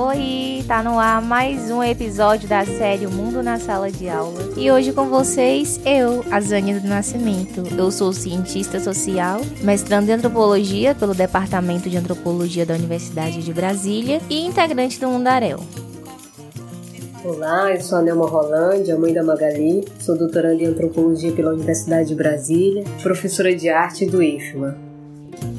Oi, tá no ar mais um episódio da série O Mundo na Sala de Aula. E hoje com vocês, eu, a Zânia do Nascimento. Eu sou cientista social, mestrando em antropologia pelo Departamento de Antropologia da Universidade de Brasília e integrante do Mundaréu. Olá, eu sou a Nelma Rolândia, mãe da Magali, sou doutoranda em antropologia pela Universidade de Brasília, professora de arte do IFMA.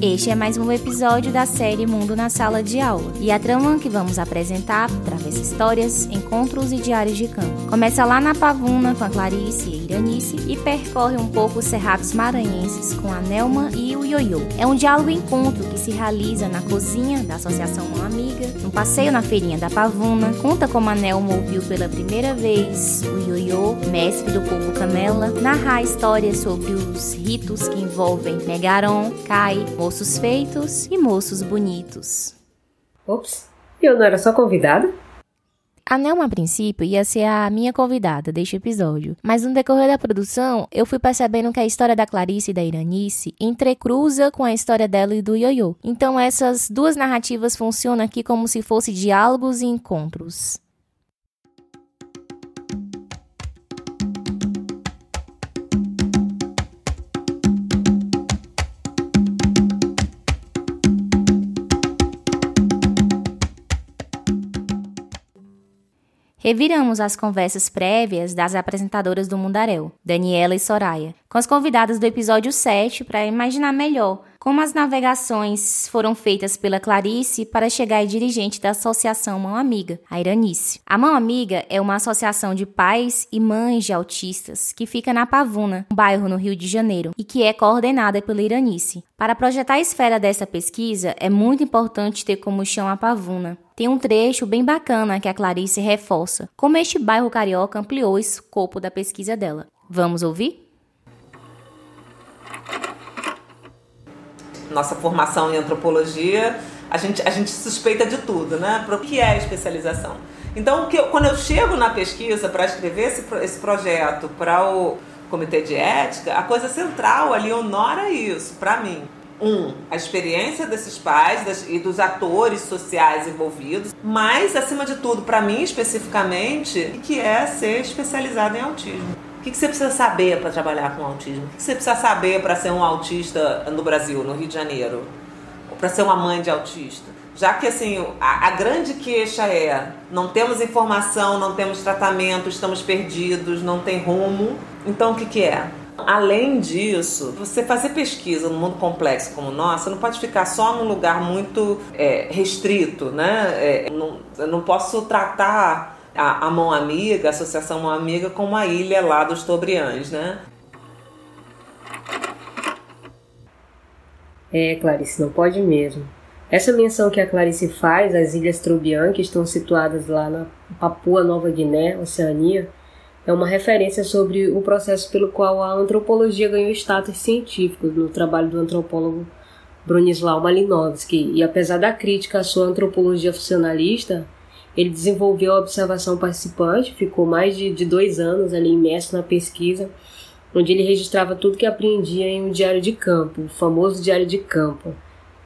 Este é mais um episódio da série Mundo na Sala de Aula. E a trama que vamos apresentar atravessa histórias, encontros e diários de campo. Começa lá na Pavuna com a Clarice e a Iranice e percorre um pouco os cerrados maranhenses com a Nelma e o Ioiô. É um diálogo-encontro que se realiza na cozinha da Associação Mão Amiga, no passeio na feirinha da Pavuna, conta como a Nelma ouviu pela primeira vez o Ioiô, mestre do povo Canela, narrar histórias sobre os ritos que envolvem Megaron, Cai, moços feitos e moços bonitos. Ops, eu não era só convidada? A Nelma, a princípio, ia ser a minha convidada deste episódio, mas no decorrer da produção, eu fui percebendo que a história da Clarice e da Iranice entrecruza com a história dela e do Yoyo. Então essas duas narrativas funcionam aqui como se fossem diálogos e encontros. Reviramos as conversas prévias das apresentadoras do Mundaréu, Daniela e Soraya, com as convidadas do episódio 7 para imaginar melhor como as navegações foram feitas pela Clarice para chegar à dirigente da Associação Mão Amiga, a Iranice. A Mão Amiga é uma associação de pais e mães de autistas que fica na Pavuna, um bairro no Rio de Janeiro, e que é coordenada pela Iranice. Para projetar a esfera dessa pesquisa, é muito importante ter como chão a Pavuna. Tem um trecho bem bacana que a Clarice reforça, como este bairro carioca ampliou o escopo da pesquisa dela. Vamos ouvir? Nossa formação em antropologia, a gente, a gente suspeita de tudo, né? Para o que é especialização. Então, eu, quando eu chego na pesquisa para escrever esse, esse projeto para o comitê de ética, a coisa central ali honora isso, para mim. Um, a experiência desses pais das, e dos atores sociais envolvidos, mas, acima de tudo, para mim especificamente, que é ser especializado em autismo. O que, você precisa saber para trabalhar com autismo? O que, você precisa saber para ser um autista no Brasil, no Rio de Janeiro? Ou para ser uma mãe de autista? Já que assim, a, a, grande queixa é não temos informação, não temos tratamento, estamos perdidos, não tem rumo. Então o que, que é? Além disso, você fazer pesquisa num mundo complexo como o nosso, você não pode ficar só num lugar muito é, restrito, né? É, não, eu não posso tratar a, a Mão Amiga, a Associação Mão Amiga, como a ilha lá dos Tobriães, né? É, Clarice, não pode mesmo. Essa menção que a Clarice faz às Ilhas Trobriand, que estão situadas lá na Papua Nova Guiné, Oceania, é uma referência sobre o processo pelo qual a antropologia ganhou status científico no trabalho do antropólogo Bronislau Malinowski. E apesar da crítica à sua antropologia funcionalista, ele desenvolveu a observação participante, ficou mais de, de dois anos ali imerso na pesquisa, onde ele registrava tudo que aprendia em um diário de campo, o famoso diário de campo,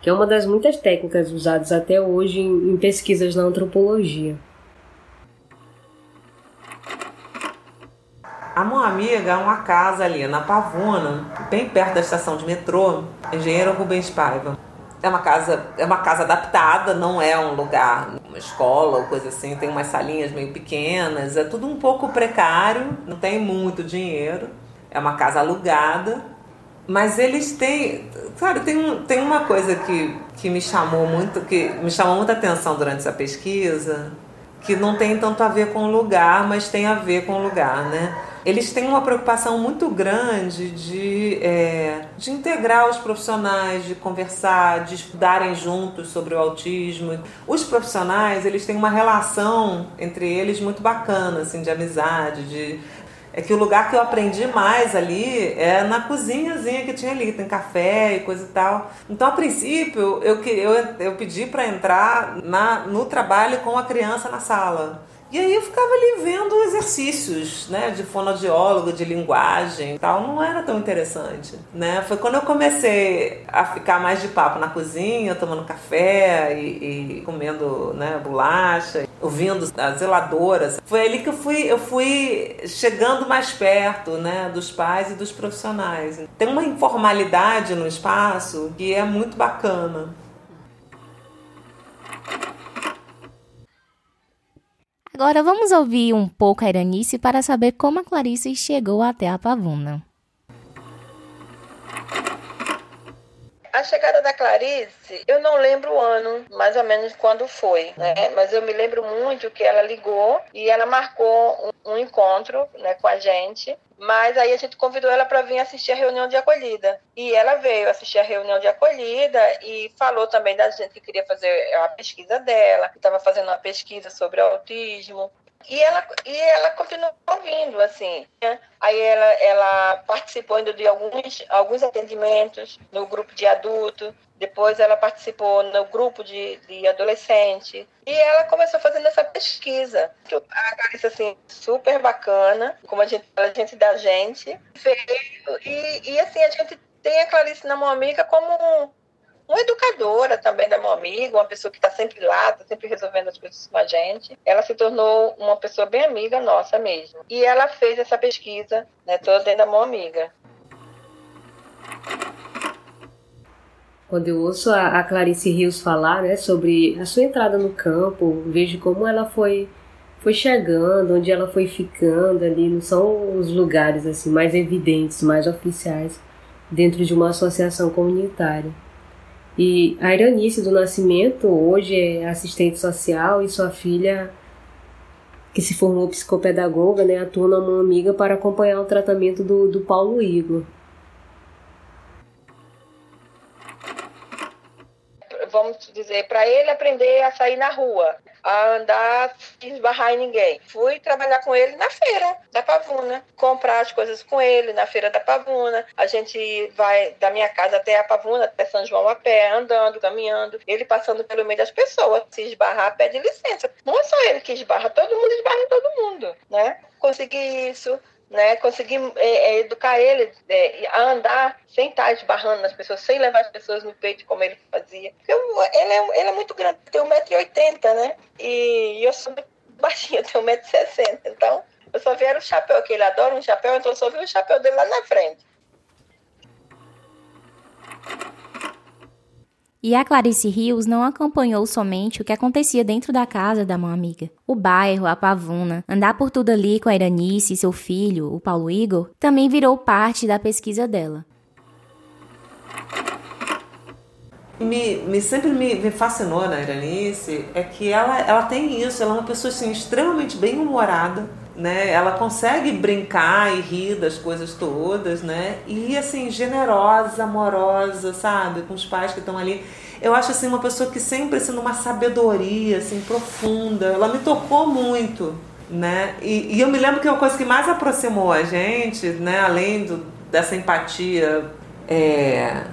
que é uma das muitas técnicas usadas até hoje em, em pesquisas na antropologia. A Mão Amiga é uma casa ali na Pavuna, bem perto da estação de metrô, Engenheiro Rubens Paiva é uma casa é uma casa adaptada, não é um lugar, uma escola ou coisa assim, tem umas salinhas meio pequenas, é tudo um pouco precário, não tem muito dinheiro, é uma casa alugada, mas eles têm, sabe, tem, tem uma coisa que, que me chamou muito, que me chamou muita atenção durante essa pesquisa, que não tem tanto a ver com o lugar, mas tem a ver com o lugar, né? Eles têm uma preocupação muito grande de, é, de integrar os profissionais, de conversar, de estudarem juntos sobre o autismo. Os profissionais, eles têm uma relação entre eles muito bacana, assim, de amizade, de é que o lugar que eu aprendi mais ali é na cozinhazinha que tinha ali, tem café e coisa e tal. Então, a princípio, eu, eu, eu pedi para entrar na, no trabalho com a criança na sala. E aí eu ficava ali vendo exercícios, né, de fonoaudiólogo, de linguagem e tal, não era tão interessante, né? Foi quando eu comecei a ficar mais de papo na cozinha, tomando café e, e comendo, né, bolacha, ouvindo as zeladoras. Foi ali que eu fui, eu fui chegando mais perto, né, dos pais e dos profissionais. Tem uma informalidade no espaço que é muito bacana. Agora vamos ouvir um pouco a Iranice para saber como a Clarice chegou até a Pavuna. A chegada da Clarice, eu não lembro o ano, mais ou menos quando foi, né? Mas eu me lembro muito que ela ligou e ela marcou um, um encontro, né, com a gente mas aí a gente convidou ela para vir assistir a reunião de acolhida. E ela veio assistir a reunião de acolhida e falou também da gente que queria fazer a pesquisa dela, que estava fazendo uma pesquisa sobre autismo. E ela, e ela continuou ouvindo, assim. Né? Aí ela, ela participou ainda de alguns, alguns atendimentos no grupo de adulto. Depois ela participou no grupo de, de adolescente. E ela começou fazendo essa pesquisa. A Clarice, assim, super bacana, como a gente fala, a gente da gente. Veio, e, e assim, a gente tem a Clarice na mão amiga como uma educadora também da meu amigo, uma pessoa que está sempre lá, está sempre resolvendo as coisas com a gente. Ela se tornou uma pessoa bem amiga nossa mesmo. E ela fez essa pesquisa, né, toda dentro da mão amiga. Quando eu ouço a, a Clarice Rios falar né, sobre a sua entrada no campo, vejo como ela foi foi chegando, onde ela foi ficando ali, não são os lugares assim mais evidentes, mais oficiais dentro de uma associação comunitária. E a Iranice do Nascimento hoje é assistente social e sua filha, que se formou psicopedagoga, né, atua na mão amiga para acompanhar o tratamento do, do Paulo Igor. Vamos dizer, para ele aprender a sair na rua, a andar sem esbarrar em ninguém. Fui trabalhar com ele na feira da Pavuna, comprar as coisas com ele na feira da Pavuna. A gente vai da minha casa até a Pavuna, até São João a pé, andando, caminhando. Ele passando pelo meio das pessoas. Se esbarrar, pede licença. Não é só ele que esbarra, todo mundo esbarra em todo mundo, né? Consegui isso né? Conseguir é, é, educar ele é, a andar sem estar esbarrando nas pessoas, sem levar as pessoas no peito como ele fazia. Eu, ele, é, ele é muito grande, tem 1,80m, né? E eu sou muito baixinha, tenho 1,60m. Então, eu só vi o chapéu, que ele adora um chapéu, então eu só vi o chapéu dele lá na frente. E a Clarice Rios não acompanhou somente o que acontecia dentro da casa da mãe amiga. O bairro, a pavuna, andar por tudo ali com a Iranice e seu filho, o Paulo Igor, também virou parte da pesquisa dela. Me, me, sempre me, me, fascinou na Iranice é que ela, ela tem isso, ela é uma pessoa assim, extremamente bem humorada, né? Ela consegue brincar e rir das coisas todas, né? E assim, generosa, amorosa, sabe? Com os pais que estão ali. Eu acho assim uma pessoa que sempre assim numa sabedoria assim profunda. Ela me tocou muito, né? E, e eu me lembro que uma coisa que mais aproximou a gente, né, além do, dessa empatia é,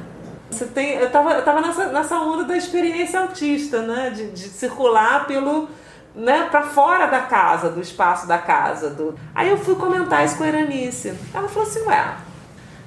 você tem, eu estava eu tava nessa, nessa onda da experiência autista, né? De, de circular pelo né, para fora da casa, do espaço da casa. Do... Aí eu fui comentar isso com a Eranice. Ela falou assim, ué,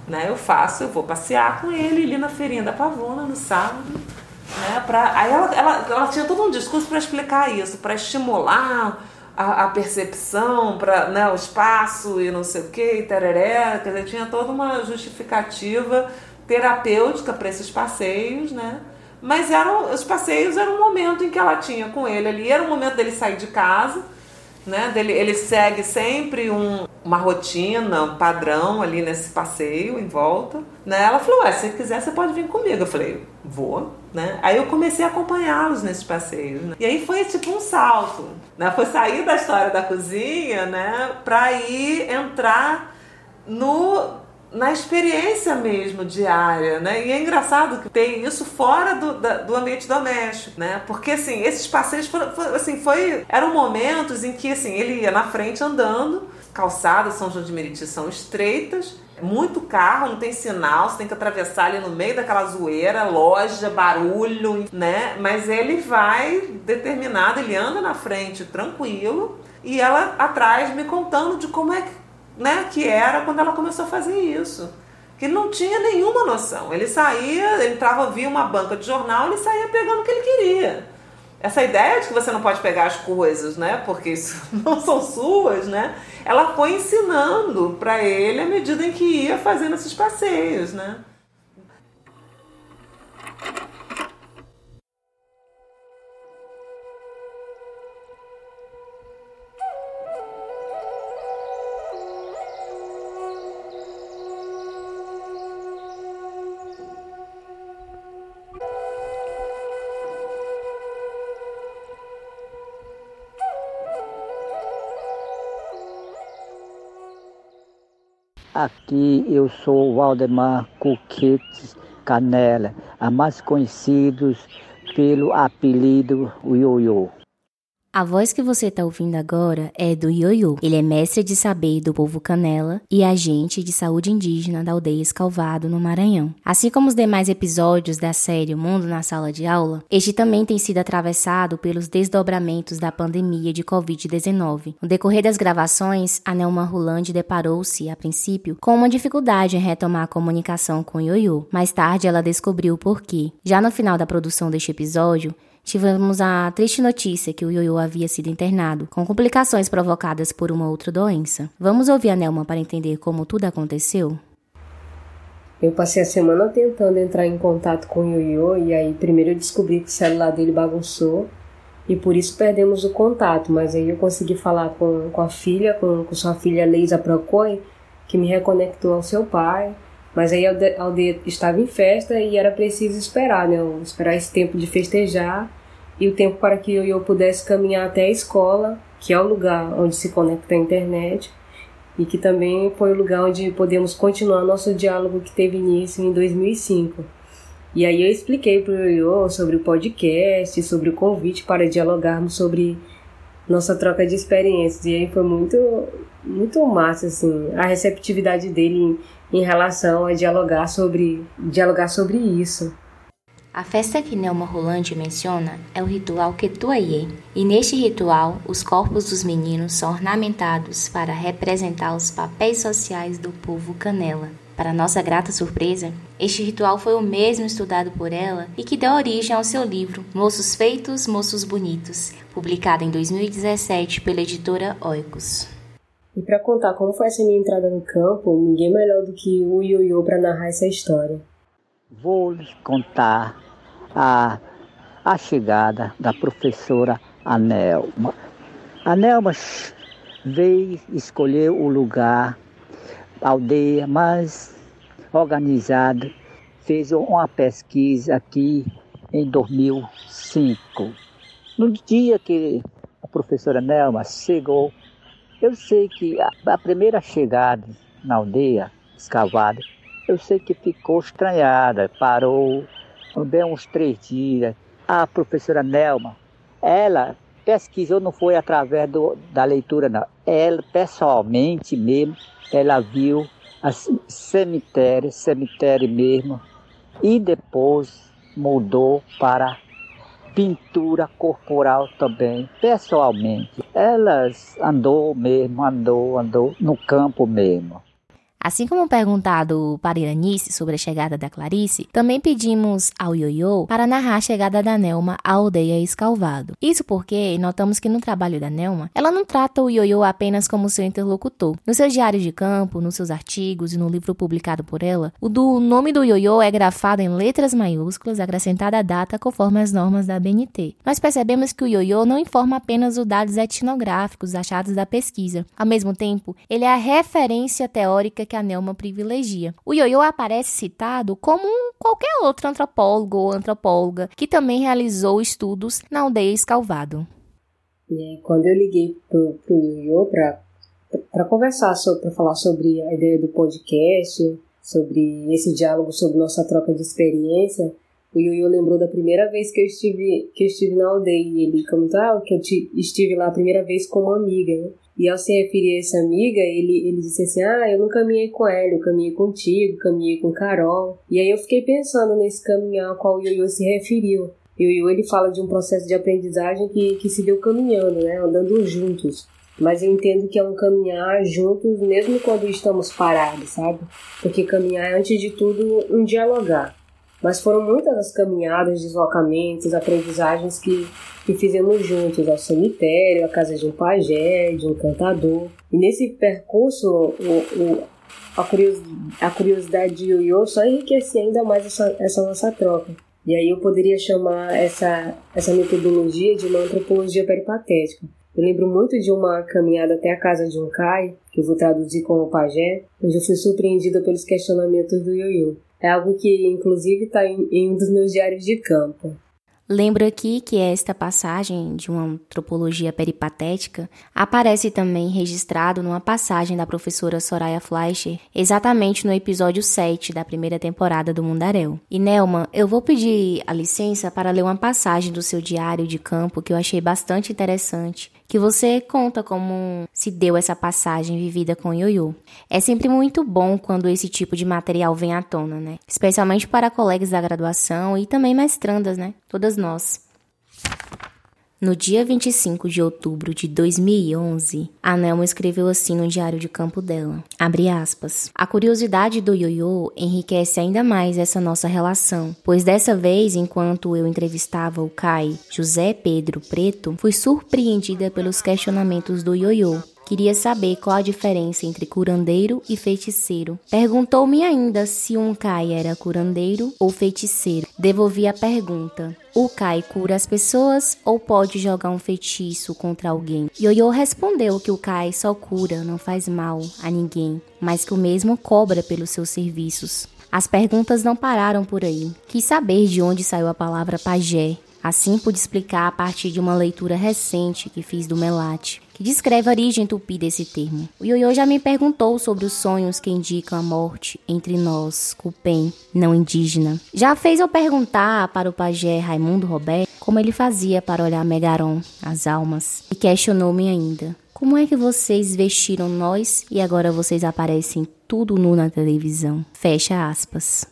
né, eu faço, eu vou passear com ele ali na feirinha da Pavuna no sábado. Né, pra... Aí ela, ela, ela tinha todo um discurso para explicar isso, para estimular a, a percepção, para né, o espaço e não sei o que, e tereré. Quer dizer, tinha toda uma justificativa terapêutica para esses passeios, né? Mas eram, os passeios eram um momento em que ela tinha com ele ali, era um momento dele sair de casa, né? Dele, ele segue sempre um, uma rotina, um padrão ali nesse passeio em volta. Né? Ela falou: Ué, se quiser, você pode vir comigo. Eu falei: Vou. Né? Aí eu comecei a acompanhá-los nesses passeios. Né? E aí foi tipo um salto. Né? Foi sair da história da cozinha né? para ir entrar no na experiência mesmo diária, né? E é engraçado que tem isso fora do, da, do ambiente doméstico, né? Porque assim, esses passeios foram, foram, assim, foi, eram momentos em que assim, ele ia na frente andando, calçadas São João de Meriti são estreitas, muito carro, não tem sinal, você tem que atravessar ali no meio daquela zoeira, loja, barulho, né? Mas ele vai determinado, ele anda na frente tranquilo, e ela atrás me contando de como é que, né, que era quando ela começou a fazer isso. Que ele não tinha nenhuma noção. Ele saía, ele entrava, via uma banca de jornal, ele saía pegando o que ele queria. Essa ideia de que você não pode pegar as coisas, né, porque isso não são suas, né, ela foi ensinando para ele à medida em que ia fazendo esses passeios, né. Aqui eu sou Waldemar Coquetes Canela, a mais conhecidos pelo apelido Ioiô. A voz que você está ouvindo agora é do Ioiô. Ele é mestre de saber do povo Canela e agente de saúde indígena da aldeia Escalvado, no Maranhão. Assim como os demais episódios da série O Mundo na Sala de Aula, este também tem sido atravessado pelos desdobramentos da pandemia de Covid-19. No decorrer das gravações, a Nelma Rolande deparou-se, a princípio, com uma dificuldade em retomar a comunicação com Ioiô. Mais tarde, ela descobriu o porquê. Já no final da produção deste episódio, tivemos a triste notícia que o Yoyo havia sido internado, com complicações provocadas por uma outra doença. Vamos ouvir a Nelma para entender como tudo aconteceu? Eu passei a semana tentando entrar em contato com o Yoyo e aí primeiro eu descobri que o celular dele bagunçou e por isso perdemos o contato, mas aí eu consegui falar com, com a filha, com, com sua filha Leisa Procoi, que me reconectou ao seu pai. Mas aí a aldeia estava em festa e era preciso esperar, né? Esperar esse tempo de festejar e o tempo para que eu pudesse caminhar até a escola, que é o lugar onde se conecta a internet e que também foi o lugar onde podemos continuar nosso diálogo que teve início em 2005. E aí eu expliquei para o Ioiô sobre o podcast, sobre o convite para dialogarmos sobre nossa troca de experiências. E aí foi muito, muito massa, assim, a receptividade dele em, relação a dialogar sobre, dialogar sobre isso. A festa que Nelma Rolante menciona é o ritual Ketuaie, e neste ritual os corpos dos meninos são ornamentados para representar os papéis sociais do povo canela. Para nossa grata surpresa, este ritual foi o mesmo estudado por ela e que deu origem ao seu livro Moços Feitos, Moços Bonitos, publicado em 2017 pela editora Oikos. E para contar como foi essa minha entrada no campo, ninguém melhor do que o Ioiô para narrar essa história. Vou lhes contar a, a chegada da professora Anelma. Anelma veio escolher o lugar, aldeia mais organizada, fez uma pesquisa aqui em 2005. No dia que a professora Nelma chegou, eu sei que a, a primeira chegada na aldeia, escavada, eu sei que ficou estranhada, parou, bem uns três dias. A professora Nelma, ela pesquisou, não foi através do, da leitura, não. Ela, pessoalmente mesmo, ela viu cemitério, cemitério mesmo, e depois mudou para pintura corporal também, pessoalmente. Elas andou mesmo, andou, andou no campo mesmo. Assim como perguntado para Iranice sobre a chegada da Clarice, também pedimos ao Ioiô para narrar a chegada da Nelma à aldeia Escalvado. Isso porque notamos que no trabalho da Nelma, ela não trata o Ioiô apenas como seu interlocutor. No seu diário de campo, nos seus artigos e no livro publicado por ela, o do nome do Ioiô é grafado em letras maiúsculas, acrescentada a data conforme as normas da BNT. Nós percebemos que o Ioiô não informa apenas os dados etnográficos achados da pesquisa. Ao mesmo tempo, ele é a referência teórica que que a Nelma privilegia. O Ioiô aparece citado como qualquer outro antropólogo ou antropóloga que também realizou estudos na aldeia Escalvado. Quando eu liguei pro, pro Ioiô para conversar, para falar sobre a ideia do podcast, sobre esse diálogo, sobre nossa troca de experiência, o Ioiô lembrou da primeira vez que eu estive, que eu estive na aldeia. E ele comentou ah, que eu estive lá a primeira vez como amiga. Né? E ao se referir a essa amiga, ele, ele disse assim: Ah, eu não caminhei com ela, eu caminhei contigo, caminhei com Carol. E aí eu fiquei pensando nesse caminhar ao qual o Yoyo se referiu. Yoyo ele fala de um processo de aprendizagem que, que se deu caminhando, né, andando juntos. mas eu entendo que é um caminhar juntos mesmo quando estamos parados, sabe? Porque caminhar é, antes de tudo, um dialogar. Mas foram muitas as caminhadas, deslocamentos, aprendizagens que, que fizemos juntos ao cemitério, à casa de um pajé, de um cantador. E nesse percurso, o, o, a, curiosidade, a curiosidade de Yoyo só enriquecia ainda mais essa, essa nossa troca. E aí eu poderia chamar essa, essa metodologia de uma antropologia peripatética. Eu lembro muito de uma caminhada até a casa de um Kai, que eu vou traduzir como pajé, onde eu fui surpreendida pelos questionamentos do Yoyo. É algo que, inclusive, está em, em um dos meus diários de campo. Lembro aqui que esta passagem de uma antropologia peripatética aparece também registrado numa passagem da professora Soraya Fleischer, exatamente no episódio 7 da primeira temporada do Mundaréu. E Nelma, eu vou pedir a licença para ler uma passagem do seu diário de campo que eu achei bastante interessante que você conta como se deu essa passagem vivida com Yoyo. É sempre muito bom quando esse tipo de material vem à tona, né? Especialmente para colegas da graduação e também mestrandas, né? Todas nós. No dia 25 de outubro de 2011, a Nelma escreveu assim no diário de campo dela. Abre aspas. A curiosidade do Yoyo enriquece ainda mais essa nossa relação, pois dessa vez, enquanto eu entrevistava o Kai José Pedro Preto, fui surpreendida pelos questionamentos do Yoyo, Queria saber qual a diferença entre curandeiro e feiticeiro. Perguntou-me ainda se um Kai era curandeiro ou feiticeiro. Devolvi a pergunta. O Kai cura as pessoas ou pode jogar um feitiço contra alguém? Yoyo respondeu que o Kai só cura, não faz mal a ninguém, mas que o mesmo cobra pelos seus serviços. As perguntas não pararam por aí. Quis saber de onde saiu a palavra pajé. Assim pude explicar a partir de uma leitura recente que fiz do Melate que descreve a origem tupi desse termo. O Yoyo já me perguntou sobre os sonhos que indicam a morte entre nós, cupem, não indígena. Já fez eu perguntar para o pajé Raimundo Roberto como ele fazia para olhar Megaron, as almas, e questionou-me ainda. Como é que vocês vestiram nós e agora vocês aparecem tudo nu na televisão? Fecha aspas.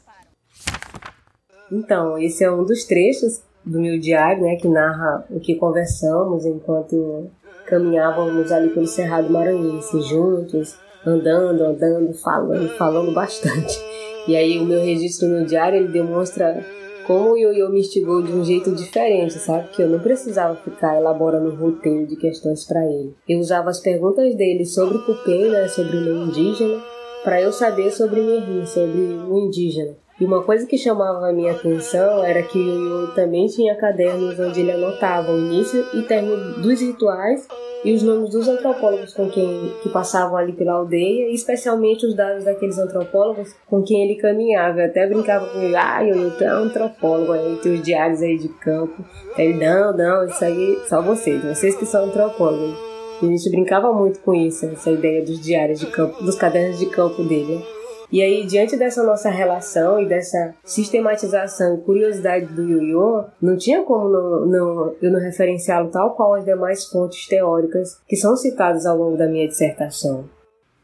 Então, esse é um dos trechos do meu diário, né, que narra o que conversamos enquanto caminhávamos ali pelo Cerrado Maranhense juntos, andando, andando, falando, falando bastante. E aí o meu registro no diário ele demonstra como o Yoyo me instigou de um jeito diferente, sabe? Que eu não precisava ficar elaborando um roteiro de questões para ele. Eu usava as perguntas dele sobre o cupê, né, sobre o meu indígena, para eu saber sobre Merri, sobre o indígena. E uma coisa que chamava a minha atenção era que o Yoyo também tinha cadernos onde ele anotava o início e término dos rituais e os nomes dos antropólogos com quem que passavam ali pela aldeia, e especialmente os dados daqueles antropólogos com quem ele caminhava. Eu até brincava com ele, ah, eu tu é antropólogo, aí tem os diários aí de campo. Ele, não, não, isso aí só vocês, vocês que são antropólogos. E a gente brincava muito com isso, essa ideia dos diários de campo, dos cadernos de campo dele. E aí, diante dessa nossa relação e dessa sistematização e curiosidade do Yoyo, não tinha como não, não, eu não referenciá-lo tal qual as demais fontes teóricas que são citadas ao longo da minha dissertação.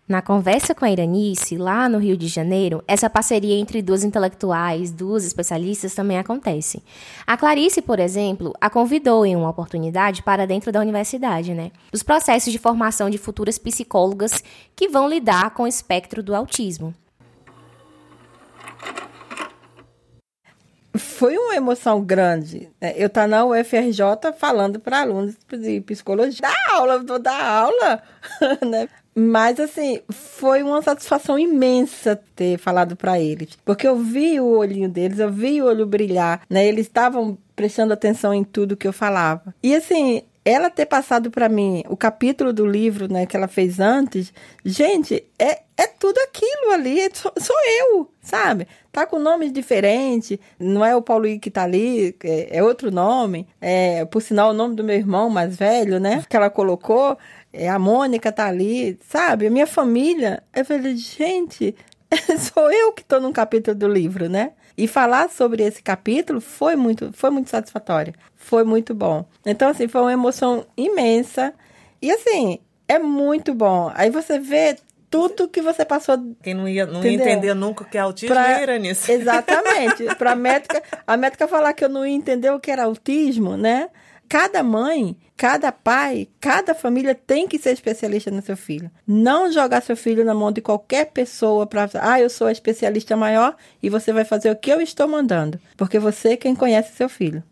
Na conversa com a Iranice, lá no Rio de Janeiro, essa parceria entre duas intelectuais, duas especialistas, também acontece. A Clarice, por exemplo, a convidou em uma oportunidade para dentro da universidade, né? Dos processos de formação de futuras psicólogas que vão lidar com o espectro do autismo. Foi uma emoção grande. Né? Eu estar tá na UFRJ falando para alunos de psicologia. Da aula, vou dar aula, né? Mas, assim, foi uma satisfação imensa ter falado para eles. Porque eu vi o olhinho deles, eu vi o olho brilhar, né? Eles estavam prestando atenção em tudo que eu falava. E, assim, ela ter passado para mim o capítulo do livro, né, que ela fez antes, gente, é, é tudo aquilo ali, é, sou, sou, eu, sabe? Tá com nomes diferentes, não é o Paulo que tá ali, é, é, outro nome, é, por sinal, o nome do meu irmão mais velho, né, que ela colocou, é, a Mônica tá ali, sabe? A minha família, eu falei, gente, sou eu que tô num capítulo do livro, né? E falar sobre esse capítulo foi muito, foi muito satisfatório. Foi muito bom. Então, assim, foi uma emoção imensa. E, assim, é muito bom. Aí você vê tudo que você passou. Quem não ia, não ia entender nunca o que é autismo pra, era nisso. Exatamente. Para a médica, a médica falar que eu não ia entender o que era autismo, né? cada mãe, cada pai, cada família tem que ser especialista no seu filho. Não jogar seu filho na mão de qualquer pessoa para, ah, eu sou a especialista maior e você vai fazer o que eu estou mandando, porque você é quem conhece seu filho.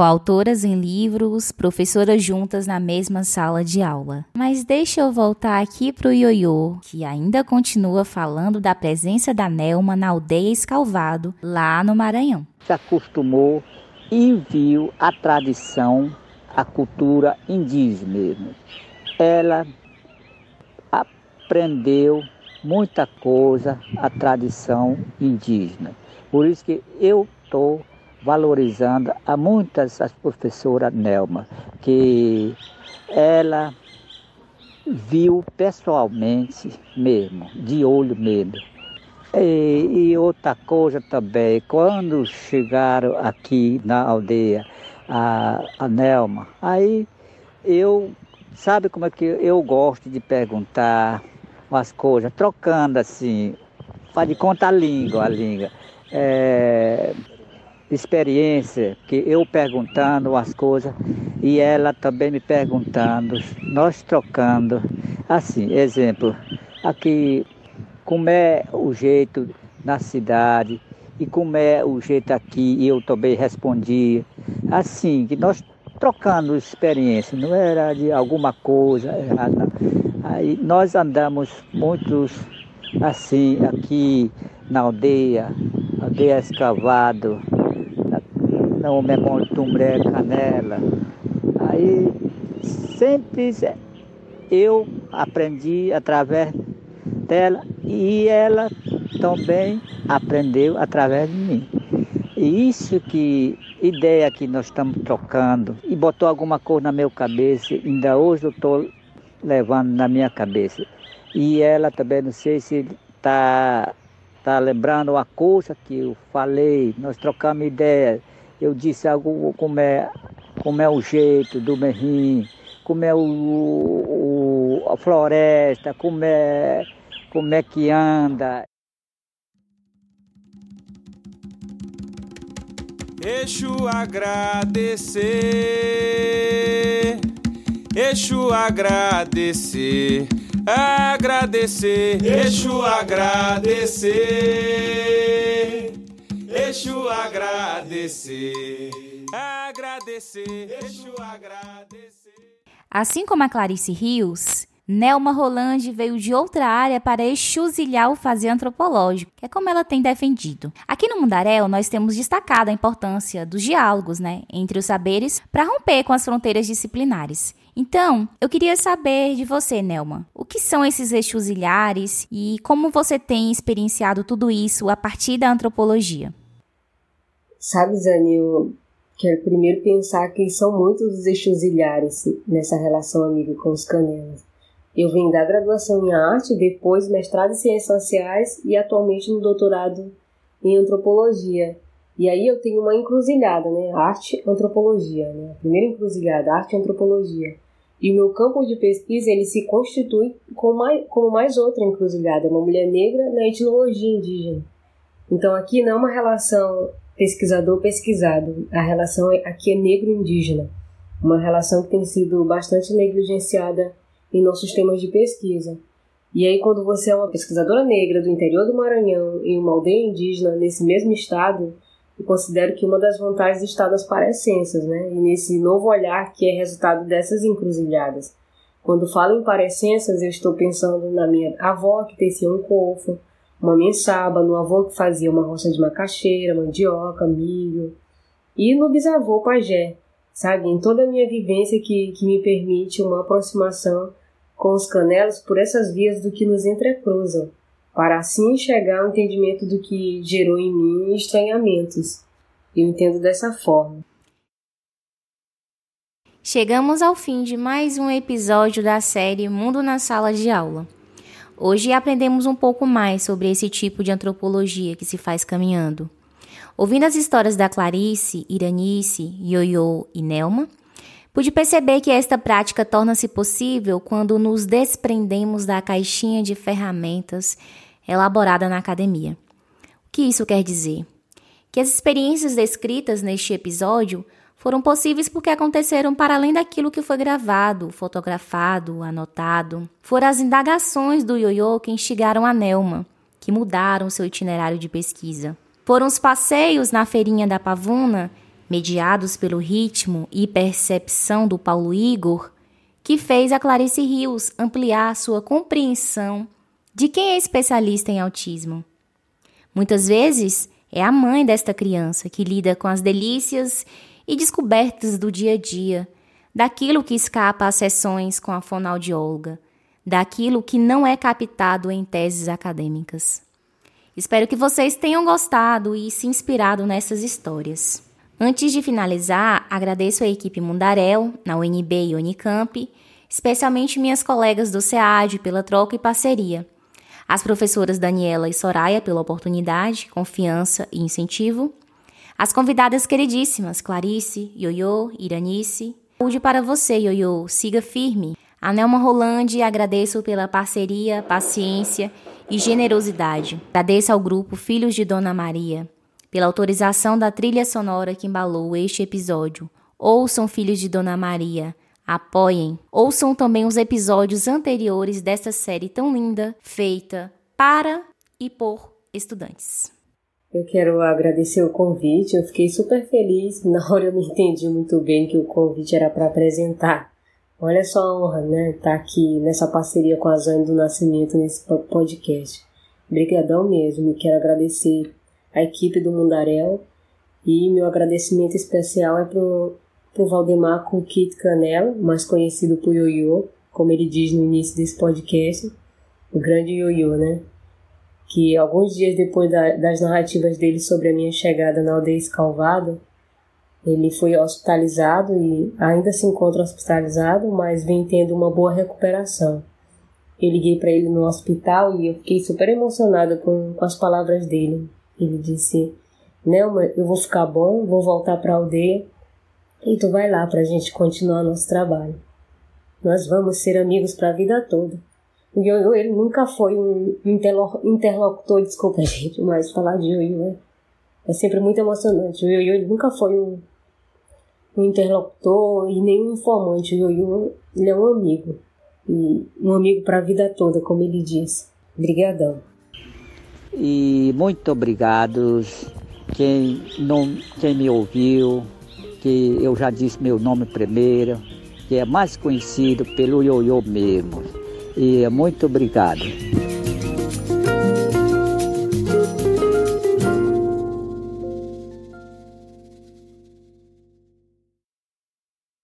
Coautoras em livros, professoras juntas na mesma sala de aula. Mas deixa eu voltar aqui pro Ioiô, que ainda continua falando da presença da Nelma na aldeia Escalvado, lá no Maranhão. Se acostumou e viu a tradição, a cultura indígena. Ela aprendeu muita coisa, a tradição indígena. Por isso que eu estou valorizando a muitas as professoras Nelma, que ela viu pessoalmente mesmo, de olho mesmo. E, e, outra coisa também, quando chegaram aqui na aldeia, a, a Nelma, aí eu, sabe como é que eu gosto de perguntar umas coisas, trocando assim, faz de conta a língua, a língua. É, experiência, que eu perguntando as coisas e ela também me perguntando, nós trocando. Assim, exemplo, aqui como é o jeito na cidade e como é o jeito aqui, e eu também respondi. Assim, que nós trocando experiência, não era de alguma coisa errada. Aí nós andamos muitos assim aqui na aldeia, aldeia escavado, no memória Tumbré Canela. Aí sempre eu aprendi através dela e ela também aprendeu através de mim. E isso que ideia que nós estamos trocando e botou alguma coisa na minha cabeça, ainda hoje eu estou levando na minha cabeça. E ela também, não sei se está tá lembrando a coisa que eu falei, nós trocamos ideias eu disse algo como é, como é o jeito do merrim, como é o, o, a floresta, como é, como é que anda. Exu agradecer, Exu agradecer, agradecer, Exu agradecer. Exu agradecer, agradecer, Exu agradecer. Assim como a Clarice Rios, Nelma Rolande veio de outra área para exuzilhar o fazer antropológico, que é como ela tem defendido. Aqui no Mundaréu, nós temos destacado a importância dos diálogos né, entre os saberes para romper com as fronteiras disciplinares. Então, eu queria saber de você, Nelma, o que são esses exuzilhares e como você tem experienciado tudo isso a partir da antropologia? Sabe, Zane, eu quero primeiro pensar que são muitos os exuzilhares nessa relação amiga com os canelas. Eu vim da graduação em arte, depois mestrado em ciências sociais e atualmente no doutorado em antropologia. E aí eu tenho uma encruzilhada, né? Arte, antropologia, né? A primeira encruzilhada, arte antropologia. E o meu campo de pesquisa ele se constitui como mais, como mais outra encruzilhada, uma mulher negra na etnologia indígena. Então aqui não é uma relação pesquisador pesquisado. A relação aqui é negro-indígena, uma relação que tem sido bastante negligenciada em nossos temas de pesquisa. E aí, quando você é uma pesquisadora negra do interior do Maranhão em uma aldeia indígena nesse mesmo estado, eu considero que uma das vantagens está das parecências, né? E nesse novo olhar que é resultado dessas encruzilhadas. Quando falo em parecências, eu estou pensando na minha avó que tecia um cofo, uma mensaba, no avô que fazia uma roça de macaxeira, mandioca, milho, e no bisavô pajé, sabe? Em toda a minha vivência que, que me permite uma aproximação com os canelos por essas vias do que nos entrecruzam, para assim chegar ao entendimento do que gerou em mim estranhamentos. Eu entendo dessa forma. Chegamos ao fim de mais um episódio da série Mundo na Sala de Aula. Hoje aprendemos um pouco mais sobre esse tipo de antropologia que se faz caminhando. Ouvindo as histórias da Clarice, Iranice, Ioiô e Nelma, pude perceber que esta prática torna-se possível quando nos desprendemos da caixinha de ferramentas elaborada na academia. O que isso quer dizer? que as experiências descritas neste episódio foram possíveis porque aconteceram para além daquilo que foi gravado, fotografado, anotado. Foram as indagações do Yoyo que instigaram a Nelma, que mudaram seu itinerário de pesquisa. Foram os passeios na feirinha da Pavuna, mediados pelo ritmo e percepção do Paulo Igor, que fez a Clarice Rios ampliar sua compreensão de quem é especialista em autismo. Muitas vezes é a mãe desta criança que lida com as delícias e descobertas do dia a dia, daquilo que escapa às sessões com a fonoaudióloga, daquilo que não é captado em teses acadêmicas. Espero que vocês tenham gostado e se inspirado nessas histórias. Antes de finalizar, agradeço a equipe Mundarel, na UNB e Unicamp, especialmente minhas colegas do SEAD pela troca e parceria, as professoras Daniela e Soraya pela oportunidade, confiança e incentivo, as convidadas queridíssimas Clarice, Ioiô, Iranice. Saúde para você, Ioiô. Siga firme. A Nelma Rolande agradeço pela parceria, paciência e generosidade. Agradeço ao grupo Filhos de Dona Maria pela autorização da trilha sonora que embalou este episódio. Ouçam Filhos de Dona Maria. Apoiem. Ouçam também os episódios anteriores desta série tão linda, feita para e por estudantes. Eu quero agradecer o convite. Eu fiquei super feliz. Na hora eu não entendi muito bem que o convite era para apresentar. Olha só a honra, né? Estar tá aqui nessa parceria com a Zane do Nascimento nesse podcast. Obrigadão mesmo. Quero agradecer a equipe do Mundarel. E meu agradecimento especial é pro, pro Valdemar com Kit Canela, mais conhecido por Yoyo, como ele diz no início desse podcast. O grande Yoyo, né? Que alguns dias depois da, das narrativas dele sobre a minha chegada na aldeia Escalvado, ele foi hospitalizado e ainda se encontra hospitalizado, mas vem tendo uma boa recuperação. Eu liguei para ele no hospital e eu fiquei super emocionada com, com as palavras dele. Ele disse: Nelma, eu vou ficar bom, vou voltar para a aldeia e tu vai lá para a gente continuar nosso trabalho. Nós vamos ser amigos para a vida toda. O Ioiô, ele nunca foi um interlocutor, desculpa gente, mas falar de Ioiô é, é sempre muito emocionante. O Ioiô, ele nunca foi um, um interlocutor e nem um informante. O Ioiô, ele é um amigo. E um amigo para a vida toda, como ele disse. Obrigadão. E muito obrigado quem, não, quem me ouviu, que eu já disse meu nome primeiro, que é mais conhecido pelo Ioiô mesmo. E muito obrigado.